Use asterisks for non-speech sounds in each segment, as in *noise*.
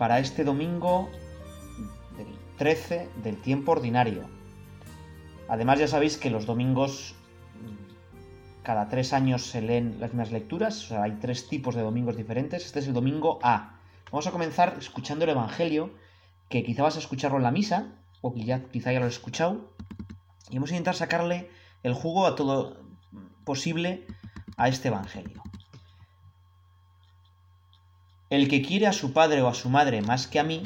para este domingo del 13 del tiempo ordinario. Además ya sabéis que los domingos cada tres años se leen las mismas lecturas, o sea, hay tres tipos de domingos diferentes. Este es el domingo A. Vamos a comenzar escuchando el Evangelio, que quizá vas a escucharlo en la misa, o quizá ya lo has escuchado, y vamos a intentar sacarle el jugo a todo posible a este Evangelio. El que quiere a su padre o a su madre más que a mí,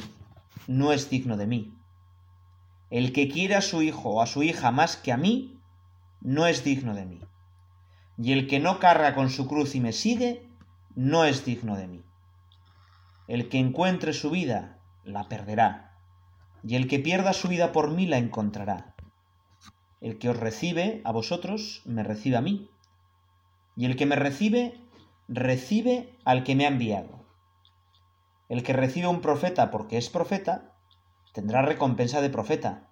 no es digno de mí. El que quiere a su hijo o a su hija más que a mí, no es digno de mí. Y el que no carga con su cruz y me sigue, no es digno de mí. El que encuentre su vida, la perderá. Y el que pierda su vida por mí, la encontrará. El que os recibe a vosotros, me recibe a mí. Y el que me recibe, recibe al que me ha enviado. El que recibe un profeta porque es profeta, tendrá recompensa de profeta,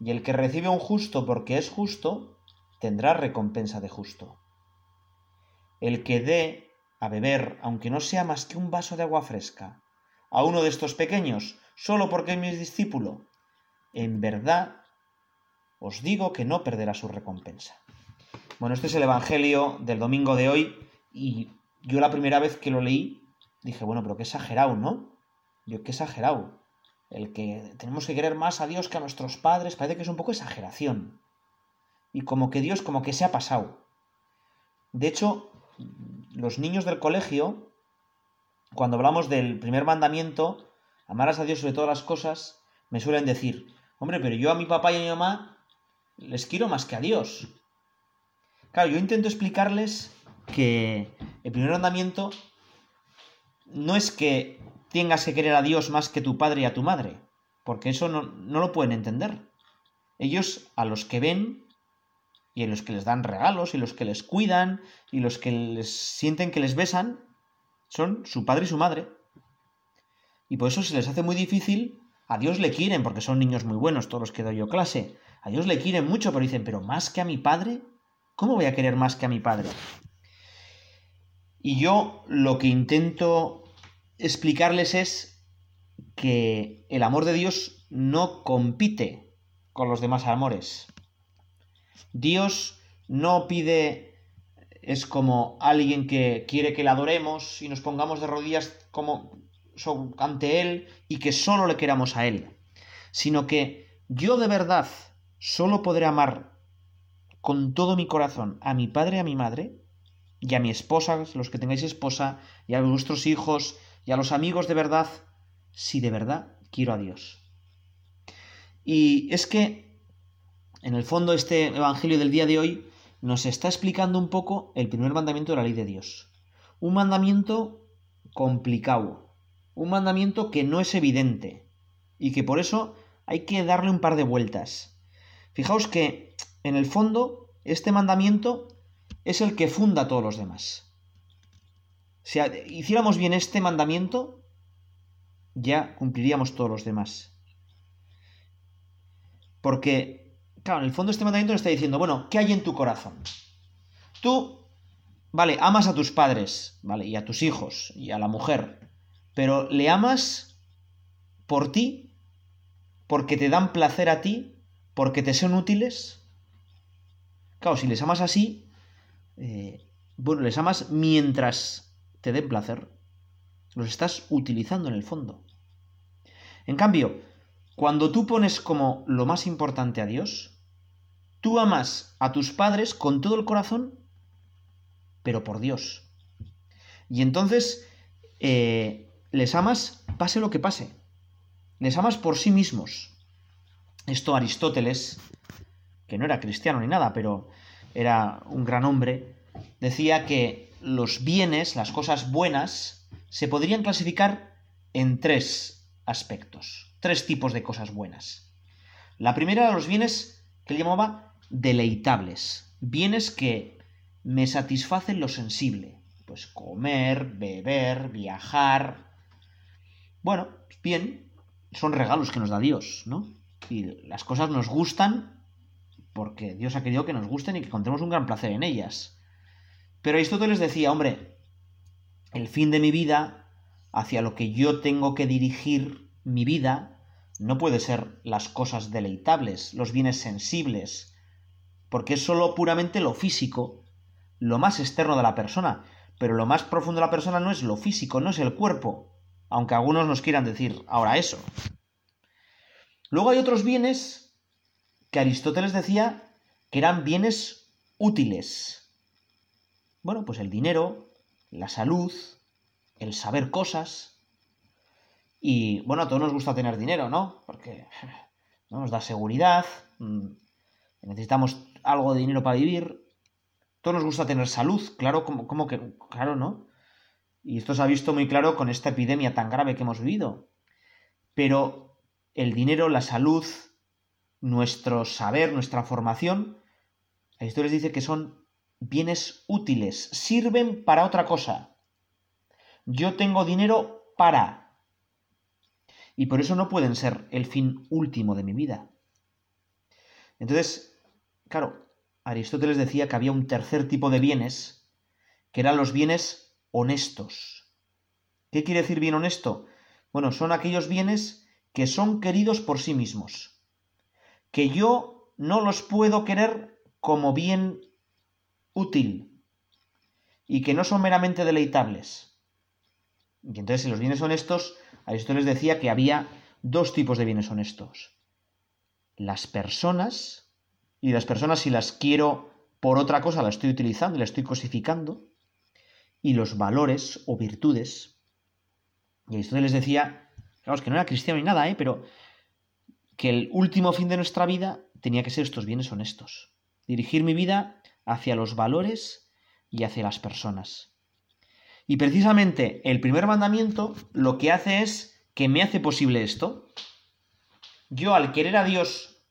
y el que recibe un justo porque es justo, tendrá recompensa de justo. El que dé a beber, aunque no sea más que un vaso de agua fresca, a uno de estos pequeños, solo porque es mi discípulo, en verdad os digo que no perderá su recompensa. Bueno, este es el Evangelio del domingo de hoy y yo la primera vez que lo leí dije, bueno, pero qué exagerado, ¿no? Yo qué exagerado. El que tenemos que querer más a Dios que a nuestros padres, parece que es un poco exageración. Y como que Dios como que se ha pasado. De hecho, los niños del colegio, cuando hablamos del primer mandamiento, amarás a Dios sobre todas las cosas, me suelen decir, hombre, pero yo a mi papá y a mi mamá les quiero más que a Dios. Claro, yo intento explicarles que el primer mandamiento no es que tengas que querer a Dios más que tu padre y a tu madre, porque eso no, lo pueden entender. Ellos a los que ven y a los que les dan regalos y los que les cuidan y los que les sienten que les besan son su padre y su madre. Y por eso se les hace muy difícil. A Dios le quieren porque son niños muy buenos, todos los que doy yo clase. A Dios le quieren mucho, pero dicen, pero más que a mi padre, ¿cómo voy a querer más que a mi padre? Y yo lo que intento explicarles es que el amor de Dios no compite con los demás amores. Dios no pide, es como alguien que quiere que le adoremos y nos pongamos de rodillas como ante Él y que solo le queramos a Él, sino que yo de verdad solo podré amar con todo mi corazón a mi padre y a mi madre y a mi esposa, los que tengáis esposa, y a vuestros hijos, y a los amigos de verdad, si de verdad quiero a Dios. Y es que, en el fondo, este Evangelio del día de hoy nos está explicando un poco el primer mandamiento de la ley de Dios. Un mandamiento complicado, un mandamiento que no es evidente y que por eso hay que darle un par de vueltas. Fijaos que, en el fondo, este mandamiento es el que funda a todos los demás. Si hiciéramos bien este mandamiento, ya cumpliríamos todos los demás. Porque, claro, en el fondo este mandamiento nos está diciendo, bueno, ¿qué hay en tu corazón? Tú, vale, amas a tus padres, vale, y a tus hijos, y a la mujer, pero ¿le amas por ti? ¿Porque te dan placer a ti? ¿Porque te son útiles? Claro, si les amas así, eh, bueno, les amas mientras te den placer. Los estás utilizando en el fondo. En cambio, cuando tú pones como lo más importante a Dios, tú amas a tus padres con todo el corazón, pero por Dios. Y entonces eh, les amas pase lo que pase. Les amas por sí mismos. Esto Aristóteles, que no era cristiano ni nada, pero era un gran hombre, decía que los bienes, las cosas buenas, se podrían clasificar en tres aspectos, tres tipos de cosas buenas. La primera era los bienes que él llamaba deleitables, bienes que me satisfacen lo sensible, pues comer, beber, viajar. Bueno, bien, son regalos que nos da Dios, ¿no? Y las cosas nos gustan porque Dios ha querido que nos gusten y que encontremos un gran placer en ellas. Pero Aristóteles decía, hombre, el fin de mi vida, hacia lo que yo tengo que dirigir mi vida, no puede ser las cosas deleitables, los bienes sensibles, porque es sólo puramente lo físico, lo más externo de la persona, pero lo más profundo de la persona no es lo físico, no es el cuerpo, aunque algunos nos quieran decir ahora eso. Luego hay otros bienes que Aristóteles decía que eran bienes útiles. Bueno, pues el dinero, la salud, el saber cosas. Y bueno, a todos nos gusta tener dinero, ¿no? Porque *laughs* nos da seguridad, mm, necesitamos algo de dinero para vivir. Todos nos gusta tener salud, claro, como, como que, claro, ¿no? Y esto se ha visto muy claro con esta epidemia tan grave que hemos vivido. Pero el dinero, la salud, nuestro saber, nuestra formación, esto les dice que son bienes útiles, sirven para otra cosa. Yo tengo dinero para. Y por eso no pueden ser el fin último de mi vida. Entonces, claro, Aristóteles decía que había un tercer tipo de bienes, que eran los bienes honestos. ¿Qué quiere decir bien honesto? Bueno, son aquellos bienes que son queridos por sí mismos, que yo no los puedo querer como bien útil y que no son meramente deleitables. Y entonces en los bienes honestos, Aristóteles decía que había dos tipos de bienes honestos. Las personas, y las personas si las quiero por otra cosa, las estoy utilizando, las estoy cosificando, y los valores o virtudes. Y Aristóteles decía, claro, que no era cristiano ni nada, ¿eh? pero que el último fin de nuestra vida tenía que ser estos bienes honestos. Dirigir mi vida hacia los valores y hacia las personas. Y precisamente el primer mandamiento lo que hace es que me hace posible esto. Yo al querer a Dios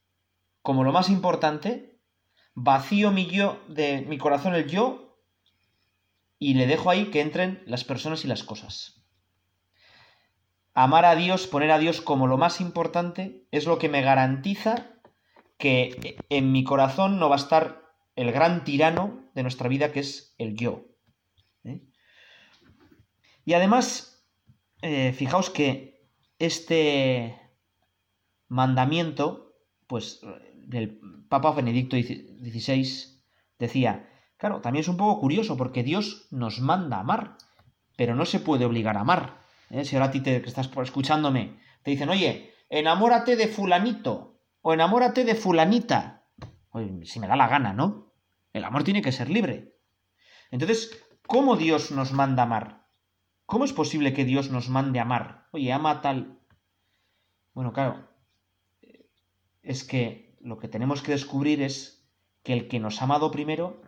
como lo más importante, vacío mi yo de mi corazón el yo y le dejo ahí que entren las personas y las cosas. Amar a Dios, poner a Dios como lo más importante, es lo que me garantiza que en mi corazón no va a estar el gran tirano de nuestra vida, que es el yo. ¿eh? Y además, eh, fijaos que este mandamiento, pues el Papa Benedicto XVI decía, Claro, también es un poco curioso porque Dios nos manda a amar, pero no se puede obligar a amar. ¿eh? Si ahora a ti te, que estás escuchándome te dicen, oye, enamórate de fulanito o enamórate de fulanita. Si me da la gana, ¿no? El amor tiene que ser libre. Entonces, ¿cómo Dios nos manda amar? ¿Cómo es posible que Dios nos mande amar? Oye, ama tal. Bueno, claro, es que lo que tenemos que descubrir es que el que nos ha amado primero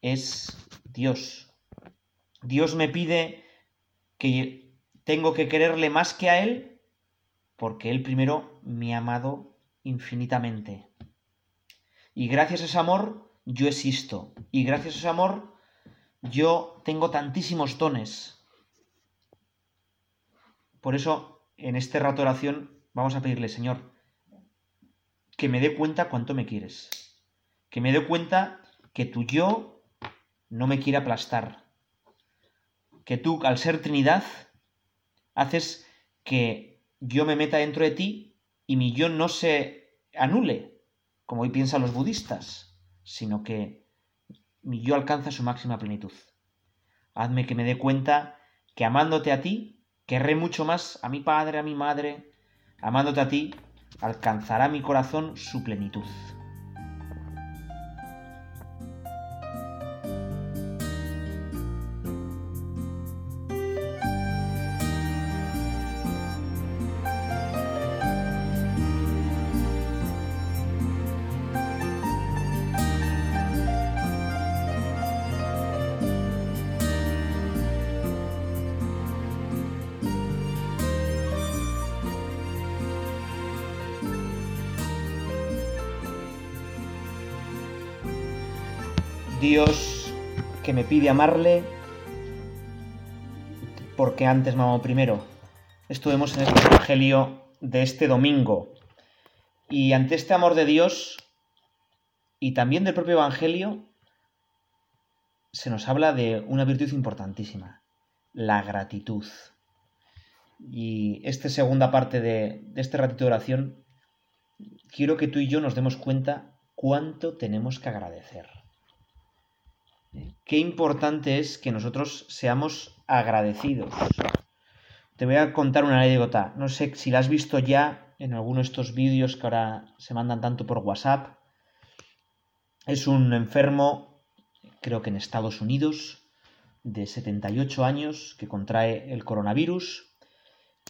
es Dios. Dios me pide que tengo que quererle más que a Él porque Él primero me ha amado infinitamente. Y gracias a ese amor yo existo. Y gracias a ese amor yo tengo tantísimos dones. Por eso, en este rato de oración, vamos a pedirle, Señor, que me dé cuenta cuánto me quieres. Que me dé cuenta que tu yo no me quiere aplastar. Que tú, al ser Trinidad, haces que yo me meta dentro de ti y mi yo no se anule, como hoy piensan los budistas, sino que mi yo alcanza su máxima plenitud. Hazme que me dé cuenta que amándote a ti, querré mucho más a mi padre, a mi madre, amándote a ti, alcanzará mi corazón su plenitud. Dios que me pide amarle porque antes me amó primero. Estuvimos en el Evangelio de este domingo. Y ante este amor de Dios y también del propio Evangelio, se nos habla de una virtud importantísima, la gratitud. Y esta segunda parte de, de este ratito de oración, quiero que tú y yo nos demos cuenta cuánto tenemos que agradecer. Qué importante es que nosotros seamos agradecidos. Te voy a contar una anécdota. No sé si la has visto ya en alguno de estos vídeos que ahora se mandan tanto por WhatsApp. Es un enfermo, creo que en Estados Unidos, de 78 años, que contrae el coronavirus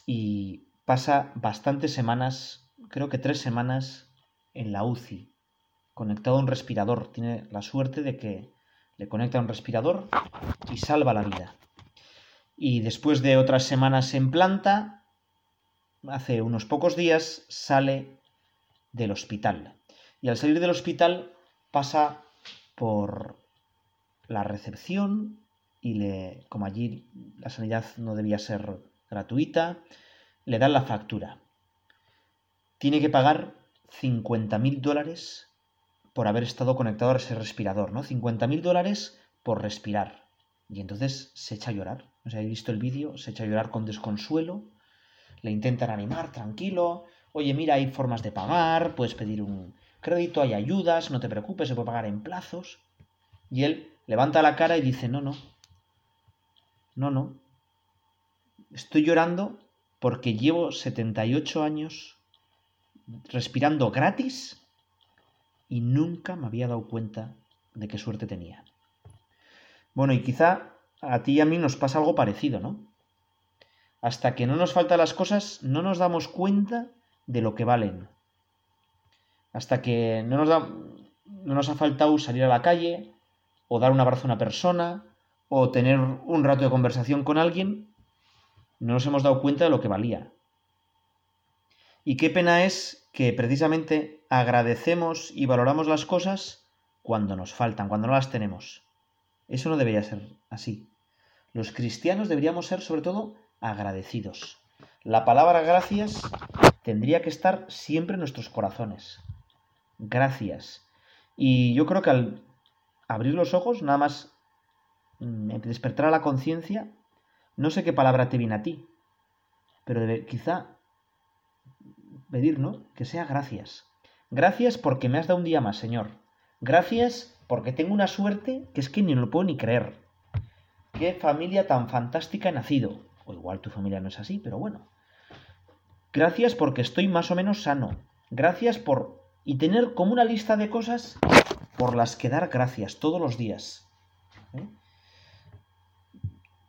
y pasa bastantes semanas, creo que tres semanas, en la UCI, conectado a un respirador. Tiene la suerte de que le conecta un respirador y salva la vida. Y después de otras semanas en planta, hace unos pocos días sale del hospital. Y al salir del hospital pasa por la recepción y le, como allí la sanidad no debía ser gratuita, le dan la factura. Tiene que pagar 50.000 dólares por haber estado conectado a ese respirador, ¿no? 50.000 dólares por respirar. Y entonces se echa a llorar. ¿No sé, habéis visto el vídeo? Se echa a llorar con desconsuelo. Le intentan animar, tranquilo. Oye, mira, hay formas de pagar, puedes pedir un crédito, hay ayudas, no te preocupes, se puede pagar en plazos. Y él levanta la cara y dice, no, no. No, no. Estoy llorando porque llevo 78 años respirando gratis y nunca me había dado cuenta de qué suerte tenía. Bueno, y quizá a ti y a mí nos pasa algo parecido, ¿no? Hasta que no nos faltan las cosas, no nos damos cuenta de lo que valen. Hasta que no nos, da, no nos ha faltado salir a la calle, o dar un abrazo a una persona, o tener un rato de conversación con alguien, no nos hemos dado cuenta de lo que valía. Y qué pena es que precisamente agradecemos y valoramos las cosas cuando nos faltan, cuando no las tenemos. Eso no debería ser así. Los cristianos deberíamos ser sobre todo agradecidos. La palabra gracias tendría que estar siempre en nuestros corazones. Gracias. Y yo creo que al abrir los ojos, nada más mm, despertar a la conciencia, no sé qué palabra te viene a ti, pero quizá pedir, ¿no? Que sea gracias. Gracias porque me has dado un día más, Señor. Gracias porque tengo una suerte que es que ni lo puedo ni creer. Qué familia tan fantástica he nacido. O igual tu familia no es así, pero bueno. Gracias porque estoy más o menos sano. Gracias por... Y tener como una lista de cosas por las que dar gracias todos los días. ¿eh?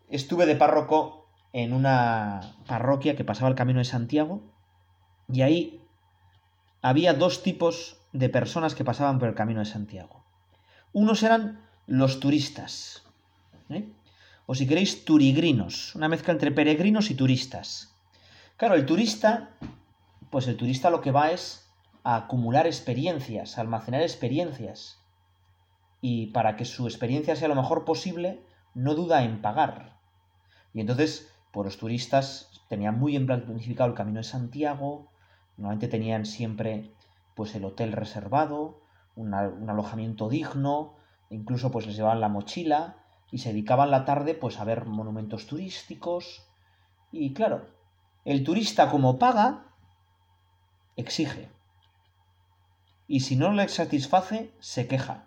Estuve de párroco en una parroquia que pasaba el Camino de Santiago y ahí había dos tipos de personas que pasaban por el camino de Santiago. Unos eran los turistas, ¿eh? o si queréis, turigrinos, una mezcla entre peregrinos y turistas. Claro, el turista, pues el turista lo que va es a acumular experiencias, a almacenar experiencias. Y para que su experiencia sea lo mejor posible, no duda en pagar. Y entonces, pues los turistas tenían muy bien planificado el camino de Santiago, Normalmente tenían siempre pues el hotel reservado, un alojamiento digno, incluso pues les llevaban la mochila y se dedicaban la tarde pues a ver monumentos turísticos. Y claro, el turista como paga, exige. Y si no le satisface, se queja.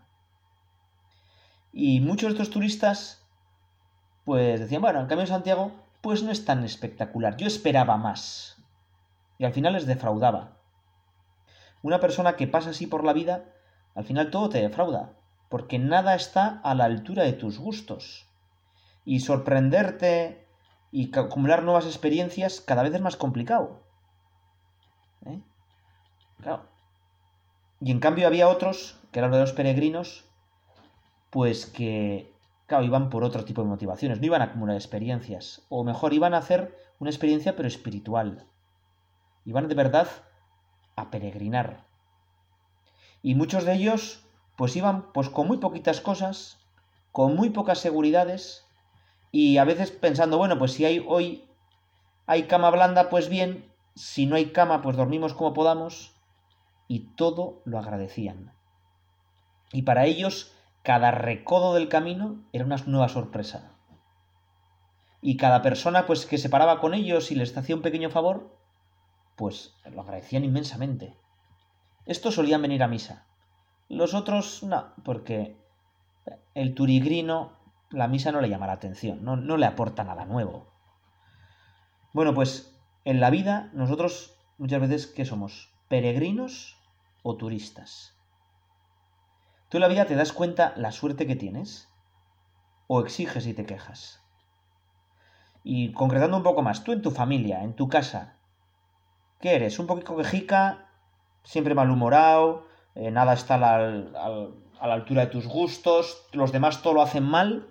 Y muchos de estos turistas pues decían, bueno, en cambio Santiago pues no es tan espectacular, yo esperaba más y al final les defraudaba. Una persona que pasa así por la vida, al final todo te defrauda, porque nada está a la altura de tus gustos. Y sorprenderte y acumular nuevas experiencias cada vez es más complicado. ¿Eh? Y en cambio había otros, que eran los peregrinos, pues que, claro, iban por otro tipo de motivaciones, no iban a acumular experiencias, o mejor, iban a hacer una experiencia pero espiritual, y van de verdad a peregrinar. Y muchos de ellos, pues iban pues con muy poquitas cosas, con muy pocas seguridades y a veces pensando, bueno, pues si hay hoy hay cama blanda, pues bien, si no hay cama, pues dormimos como podamos y todo lo agradecían. Y para ellos cada recodo del camino era una nueva sorpresa. Y cada persona pues que se paraba con ellos y les hacía un pequeño favor, pues lo agradecían inmensamente. Estos solían venir a misa. Los otros no, porque el turigrino la misa no le llama la atención, no, no le aporta nada nuevo. Bueno, pues en la vida nosotros muchas veces ¿qué somos? ¿Peregrinos o turistas? ¿Tú en la vida te das cuenta la suerte que tienes? ¿O exiges y te quejas? Y concretando un poco más, tú en tu familia, en tu casa, ¿qué eres? ¿Un poquito quejica? ¿Siempre malhumorado? Eh, ¿Nada está a la, a la altura de tus gustos? ¿Los demás todo lo hacen mal?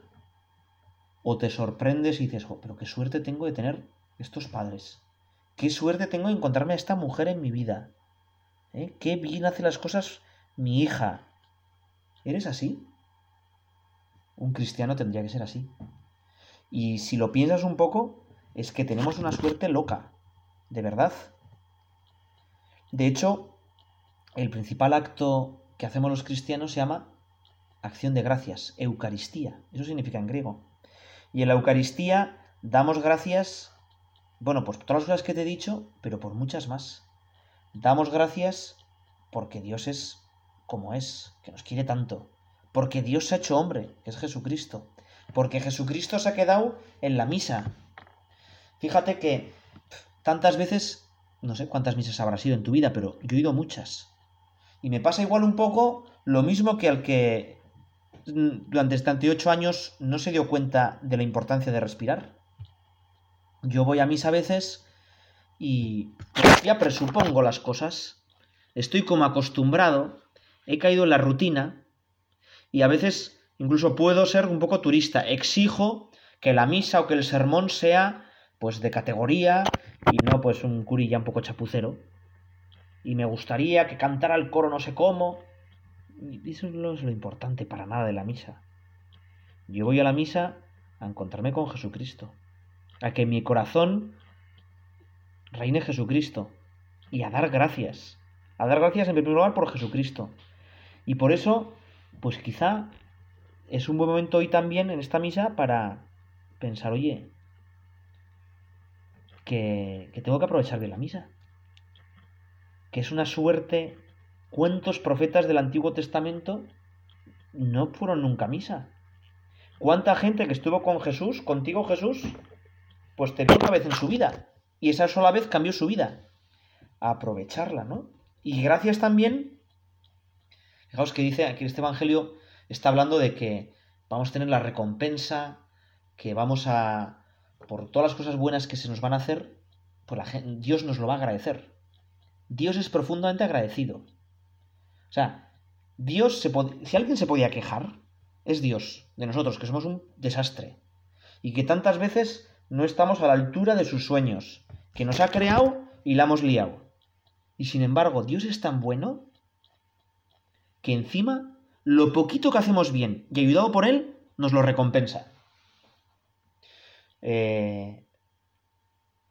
¿O te sorprendes y dices, pero qué suerte tengo de tener estos padres? ¿Qué suerte tengo de encontrarme a esta mujer en mi vida? ¿Eh? ¿Qué bien hace las cosas mi hija? ¿Eres así? Un cristiano tendría que ser así. Y si lo piensas un poco, es que tenemos una suerte loca, de verdad. De hecho, el principal acto que hacemos los cristianos se llama acción de gracias, Eucaristía. Eso significa en griego. Y en la Eucaristía damos gracias, bueno, por todas las cosas que te he dicho, pero por muchas más. Damos gracias porque Dios es como es, que nos quiere tanto. Porque Dios se ha hecho hombre, que es Jesucristo. Porque Jesucristo se ha quedado en la misa. Fíjate que tantas veces, no sé cuántas misas habrá sido en tu vida, pero yo he ido muchas. Y me pasa igual un poco lo mismo que al que durante 78 años no se dio cuenta de la importancia de respirar. Yo voy a misa a veces y ya presupongo las cosas. Estoy como acostumbrado, he caído en la rutina y a veces incluso puedo ser un poco turista. Exijo que la misa o que el sermón sea pues de categoría y no pues un curilla un poco chapucero. Y me gustaría que cantara el coro no sé cómo. Y eso no es lo importante para nada de la misa. Yo voy a la misa a encontrarme con Jesucristo, a que mi corazón reine Jesucristo y a dar gracias. A dar gracias en primer lugar por Jesucristo. Y por eso, pues quizá es un buen momento hoy también en esta misa para pensar, oye, que, tengo que aprovechar bien la misa. Que es una suerte ¿Cuántos profetas del Antiguo Testamento no fueron nunca a misa? ¿Cuánta gente que estuvo con Jesús, contigo Jesús, pues te vio una vez en su vida? Y esa sola vez cambió su vida. Aprovecharla, ¿no? Y gracias también, fijaos que dice aquí este Evangelio, está hablando de que vamos a tener la recompensa, que vamos a, por todas las cosas buenas que se nos van a hacer, pues la Dios nos lo va a agradecer. Dios es profundamente agradecido. O sea, Dios se si alguien se podía quejar, es Dios, de nosotros, que somos un desastre. Y que tantas veces no estamos a la altura de sus sueños, que nos ha creado y la hemos liado. Y sin embargo, Dios es tan bueno que encima lo poquito que hacemos bien y ayudado por Él, nos lo recompensa. Eh,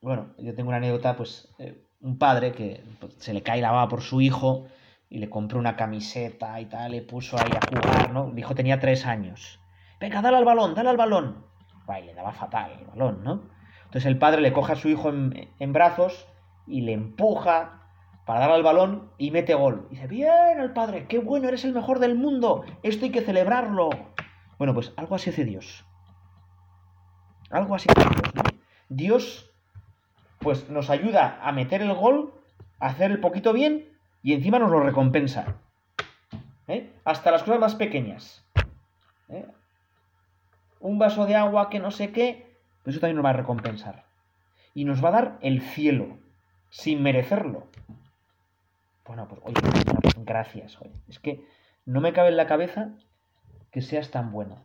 bueno, yo tengo una anécdota, pues eh, un padre que pues, se le cae la baba por su hijo y le compró una camiseta y tal, le puso ahí a jugar, ¿no? Dijo tenía tres años. Venga, dale al balón, dale al balón. Ay, le daba fatal el balón, ¿no? Entonces el padre le coge a su hijo en, brazos y le empuja para darle al balón y mete gol. Y dice, bien el padre, qué bueno, eres el mejor del mundo, esto hay que celebrarlo. Bueno, pues algo así hace Dios. Algo así Dios, pues nos ayuda a meter el gol, a hacer el poquito bien y encima nos lo recompensa. ¿Eh? Hasta las cosas más pequeñas. ¿Eh? Un vaso de agua que no sé qué, pues eso también nos va a recompensar. Y nos va a dar el cielo, sin merecerlo. Bueno, pues oye, gracias. Es que no me cabe en la cabeza que seas tan bueno.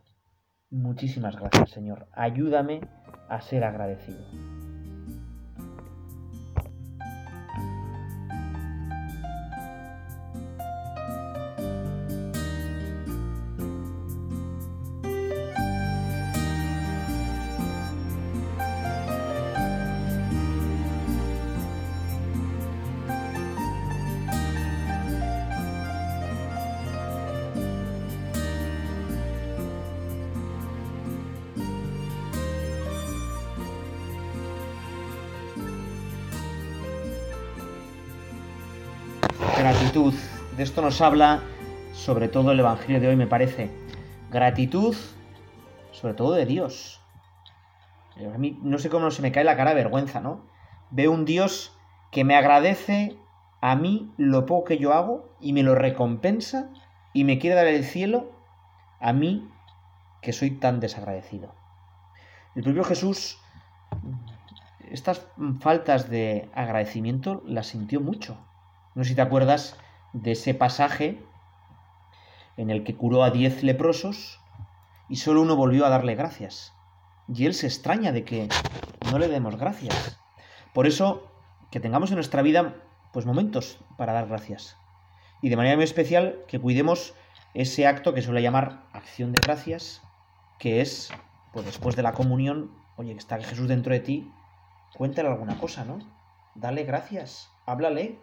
Muchísimas gracias, Señor. Ayúdame a ser agradecido. Esto nos habla sobre todo el Evangelio de hoy, me parece. Gratitud, sobre todo de Dios. A mí no sé cómo se me cae la cara de vergüenza, ¿no? Veo un Dios que me agradece a mí lo poco que yo hago y me lo recompensa y me quiere dar el cielo a mí que soy tan desagradecido. El propio Jesús estas faltas de agradecimiento las sintió mucho. No sé si te acuerdas de ese pasaje en el que curó a diez leprosos y solo uno volvió a darle gracias. Y él se extraña de que no le demos gracias. Por eso, que tengamos en nuestra vida pues momentos para dar gracias. Y de manera muy especial que cuidemos ese acto que suele llamar acción de gracias, que es, pues después de la comunión, oye, que está Jesús dentro de ti, cuéntale alguna cosa, ¿no? Dale gracias, háblale,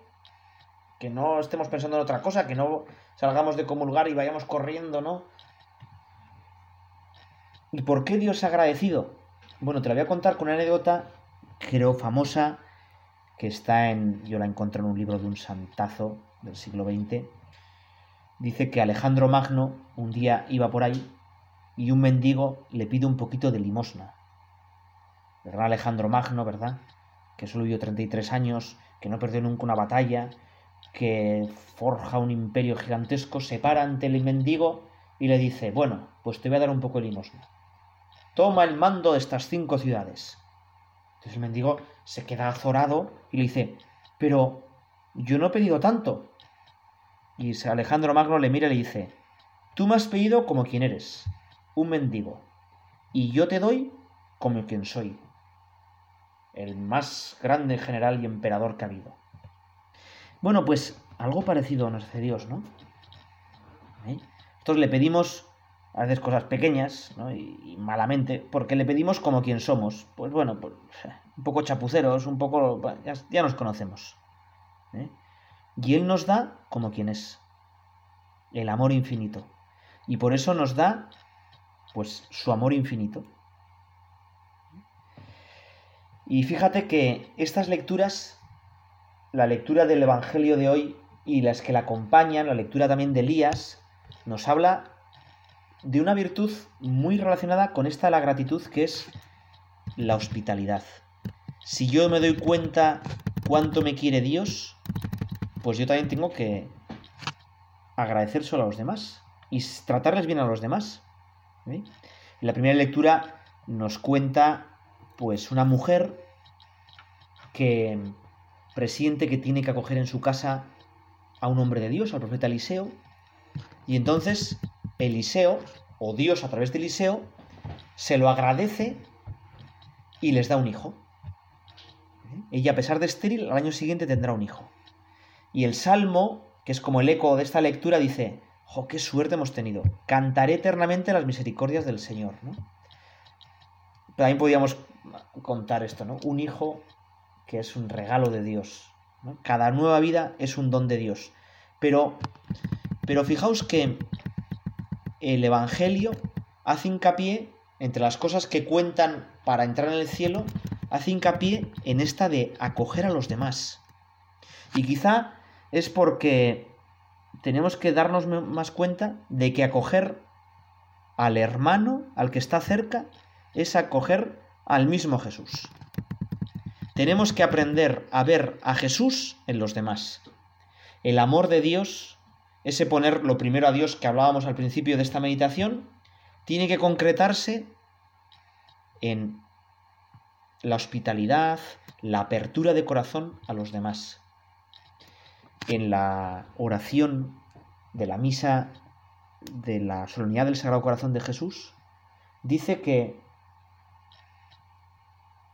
que no estemos pensando en otra cosa, que no salgamos de comulgar y vayamos corriendo, ¿no? ¿Y por qué Dios ha agradecido? Bueno, te la voy a contar con una anécdota, creo famosa, que está en. Yo la encontré en un libro de un santazo del siglo XX. Dice que Alejandro Magno un día iba por ahí y un mendigo le pide un poquito de limosna. ¿Verdad, Alejandro Magno, verdad? Que solo vivió 33 años, que no perdió nunca una batalla, que forja un imperio gigantesco, se para ante el mendigo y le dice, bueno, pues te voy a dar un poco de limosna. Toma el mando de estas cinco ciudades. Entonces el mendigo se queda azorado y le dice, pero yo no he pedido tanto. Y Alejandro Magno le mira y le dice, tú me has pedido como quien eres, un mendigo, y yo te doy como quien soy, el más grande general y emperador que ha habido. Bueno, pues algo parecido nos hace Dios, ¿no? ¿Eh? Nosotros le pedimos a veces cosas pequeñas, ¿no? Y, malamente, porque le pedimos como quien somos. Pues bueno, pues, *laughs* un poco chapuceros, un poco... Ya, nos conocemos. ¿eh? Y Él nos da como quien es. El amor infinito. Y por eso nos da, pues, su amor infinito. Y fíjate que estas lecturas la lectura del Evangelio de hoy y las que la acompañan, la lectura también de Elías, nos habla de una virtud muy relacionada con esta la gratitud que es la hospitalidad. Si yo me doy cuenta cuánto me quiere Dios, pues yo también tengo que agradecer solo a los demás y tratarles bien a los demás. En la primera lectura nos cuenta pues una mujer que presiente que tiene que acoger en su casa a un hombre de Dios, al profeta Eliseo, y entonces Eliseo, o Dios a través de Eliseo, se lo agradece y les da un hijo. Ella, a pesar de estéril, al año siguiente tendrá un hijo. Y el Salmo, que es como el eco de esta lectura, dice, ¡Oh, qué suerte hemos tenido! Cantaré eternamente las misericordias del Señor. También podríamos contar esto, ¿no? Un hijo que es un regalo de Dios. Cada nueva vida es un don de Dios. Pero, pero fijaos que el Evangelio hace hincapié, entre las cosas que cuentan para entrar en el cielo, hace hincapié en esta de acoger a los demás. Y quizá es porque tenemos que darnos más cuenta de que acoger al hermano, al que está cerca, es acoger al mismo Jesús. Tenemos que aprender a ver a Jesús en los demás. El amor de Dios, ese poner lo primero a Dios que hablábamos al principio de esta meditación, tiene que concretarse en la hospitalidad, la apertura de corazón a los demás. En la oración de la misa de la solemnidad del Sagrado Corazón de Jesús, dice que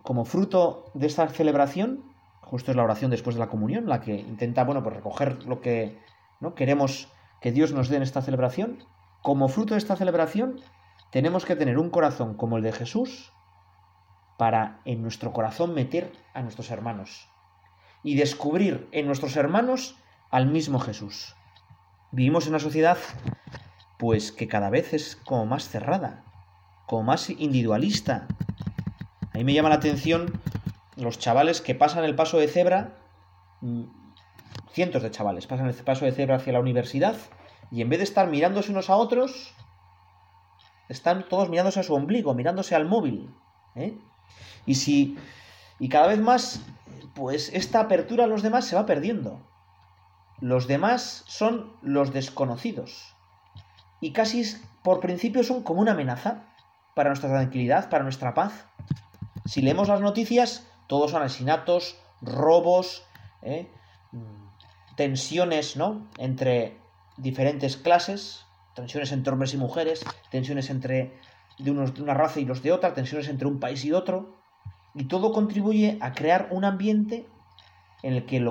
como fruto de esta celebración, justo es la oración después de la comunión, la que intenta, bueno, pues recoger lo que ¿no? queremos que Dios nos dé en esta celebración, como fruto de esta celebración, tenemos que tener un corazón como el de Jesús para en nuestro corazón meter a nuestros hermanos y descubrir en nuestros hermanos al mismo Jesús. Vivimos en una sociedad pues que cada vez es como más cerrada, como más individualista, mí me llama la atención los chavales que pasan el paso de cebra 5 cientos de chavales pasan el paso de cebra hacia la universidad y en vez de estar mirándose unos a otros, están todos mirándose a su ombligo, mirándose al móvil. ¿eh? Y si. Y cada vez más, pues esta apertura a los demás se va perdiendo. Los demás son los desconocidos. Y casi por principio son como una amenaza para nuestra tranquilidad, para nuestra paz. Si leemos las noticias, todos son asesinatos, robos, ¿eh? tensiones, ¿no? Entre diferentes clases, tensiones entre hombres y mujeres, tensiones entre de, una raza y los de otra, tensiones entre un país y otro, y todo contribuye a crear un ambiente en el que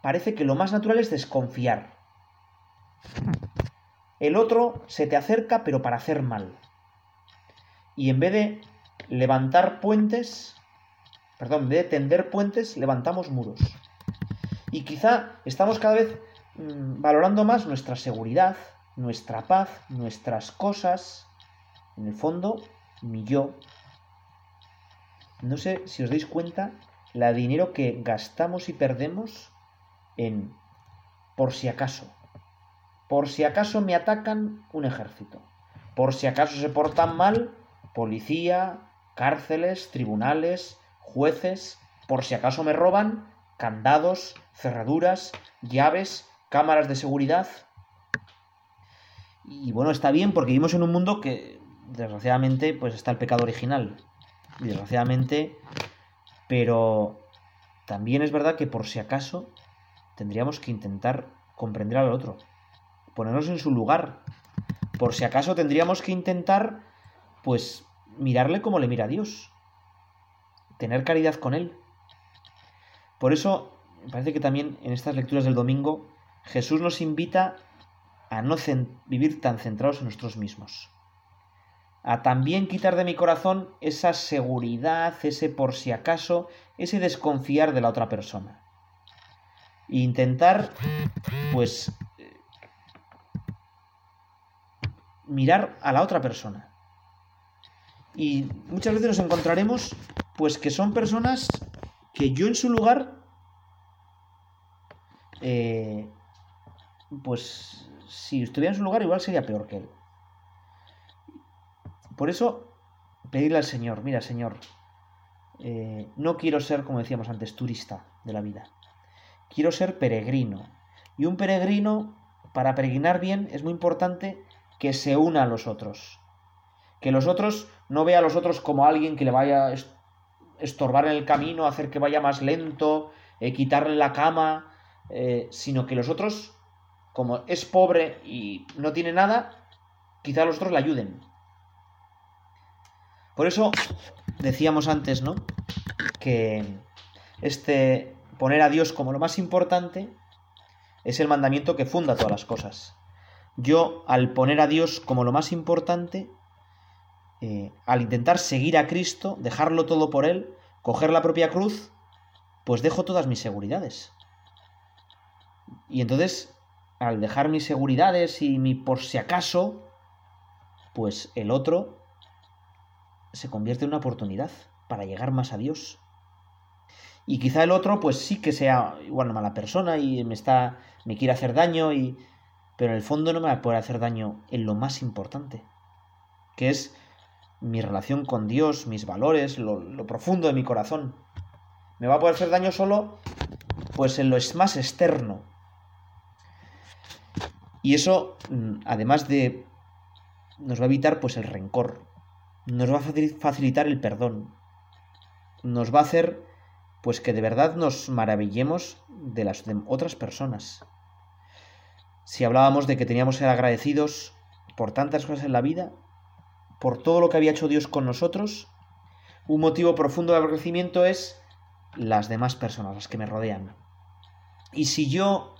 parece que lo más natural es desconfiar. El otro se te acerca pero para hacer mal. Y en vez de levantar puentes, perdón, de tender puentes, levantamos muros. Y quizá estamos cada vez mmm, valorando más nuestra seguridad, nuestra paz, nuestras cosas, en el fondo, mi yo. No sé si os dais cuenta la dinero que gastamos y perdemos en por si acaso. Por si acaso me atacan un ejército. Por si acaso se portan mal, policía, cárceles, tribunales, jueces. Por si acaso me roban, candados, cerraduras, llaves, cámaras de seguridad. Y bueno, está bien porque vivimos en un mundo que desgraciadamente pues está el pecado original. Y desgraciadamente, pero también es verdad que por si acaso tendríamos que intentar comprender al otro, ponernos en su lugar. Por si acaso tendríamos que intentar pues mirarle como le mira a Dios. Tener caridad con él. Por eso, me parece que también en estas lecturas del domingo Jesús nos invita a no vivir tan centrados en nosotros mismos. A también quitar de mi corazón esa seguridad, ese por si acaso, ese desconfiar de la otra persona. E intentar, pues, mirar a la otra persona. Y muchas veces nos encontraremos, pues, que son personas que yo en su lugar, eh, pues si estuviera en su lugar igual sería peor que él. Por eso, pedirle al Señor, mira Señor, eh, no quiero ser, como decíamos antes, turista de la vida. Quiero ser peregrino. Y un peregrino, para peregrinar bien, es muy importante que se una a los otros. Que los otros no vea a los otros como alguien que le vaya a estorbar en el camino, hacer que vaya más lento, eh, quitarle la cama, eh, sino que los otros como es pobre y no tiene nada, quizá los otros le ayuden. Por eso decíamos antes, ¿no? Que este poner a Dios como lo más importante es el mandamiento que funda todas las cosas. Yo, al poner a Dios como lo más importante, eh, al intentar seguir a Cristo, dejarlo todo por Él, coger la propia cruz, pues dejo todas mis seguridades. Y entonces al dejar mis seguridades y mi por si acaso, pues el otro se convierte en una oportunidad para llegar más a Dios. Y quizá el otro, pues sí que sea igual una mala persona y me está. me quiere hacer daño y. Pero en el fondo no me va a poder hacer daño en lo más importante. Que es mi relación con Dios, mis valores, lo, profundo de mi corazón. Me va a poder hacer daño solo, pues en lo más externo, y eso, mm, además de, nos va a evitar pues el rencor, nos va a facilitar el perdón, nos va a hacer pues que de verdad nos maravillemos de las otras personas. Si hablábamos de que teníamos que ser agradecidos por tantas cosas en la vida, por todo lo que había hecho Dios con nosotros, un motivo profundo de agradecimiento es las demás personas, las que me rodean. Y si yo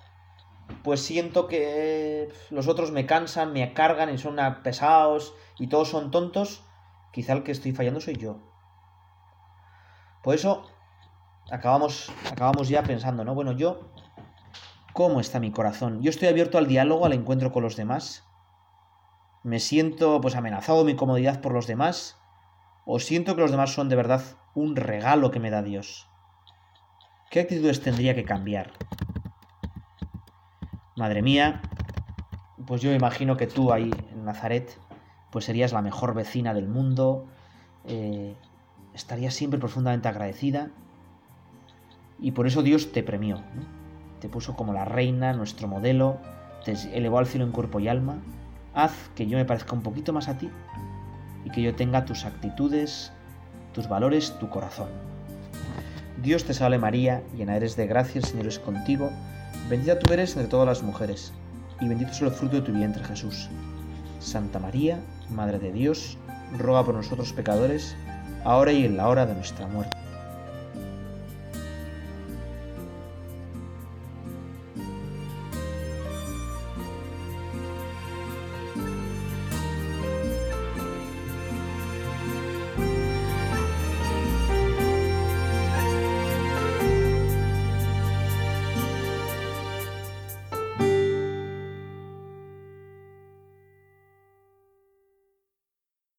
pues siento que los otros me cansan, me cargan y son pesados y todos son tontos, quizá el que estoy fallando soy yo. Por eso acabamos, acabamos ya pensando, ¿no? Bueno, yo, ¿cómo está mi corazón? Yo estoy abierto al diálogo, al encuentro con los demás. Me siento pues amenazado mi comodidad por los demás. O siento que los demás son de verdad un regalo que me da Dios. ¿Qué actitudes tendría que cambiar? Madre mía, pues yo imagino que tú ahí en Nazaret, pues serías la mejor vecina del mundo, eh, estarías siempre profundamente agradecida y por eso Dios te premió, te puso como la reina, nuestro modelo, te elevó al cielo en cuerpo y alma. Haz que yo me parezca un poquito más a ti y que yo tenga tus actitudes, tus valores, tu corazón. Dios te salve María, llena eres de gracia, el Señor es contigo, bendita tú eres entre todas las mujeres, y bendito es el fruto de tu vientre Jesús. Santa María, Madre de Dios, ruega por nosotros pecadores, ahora y en la hora de nuestra muerte.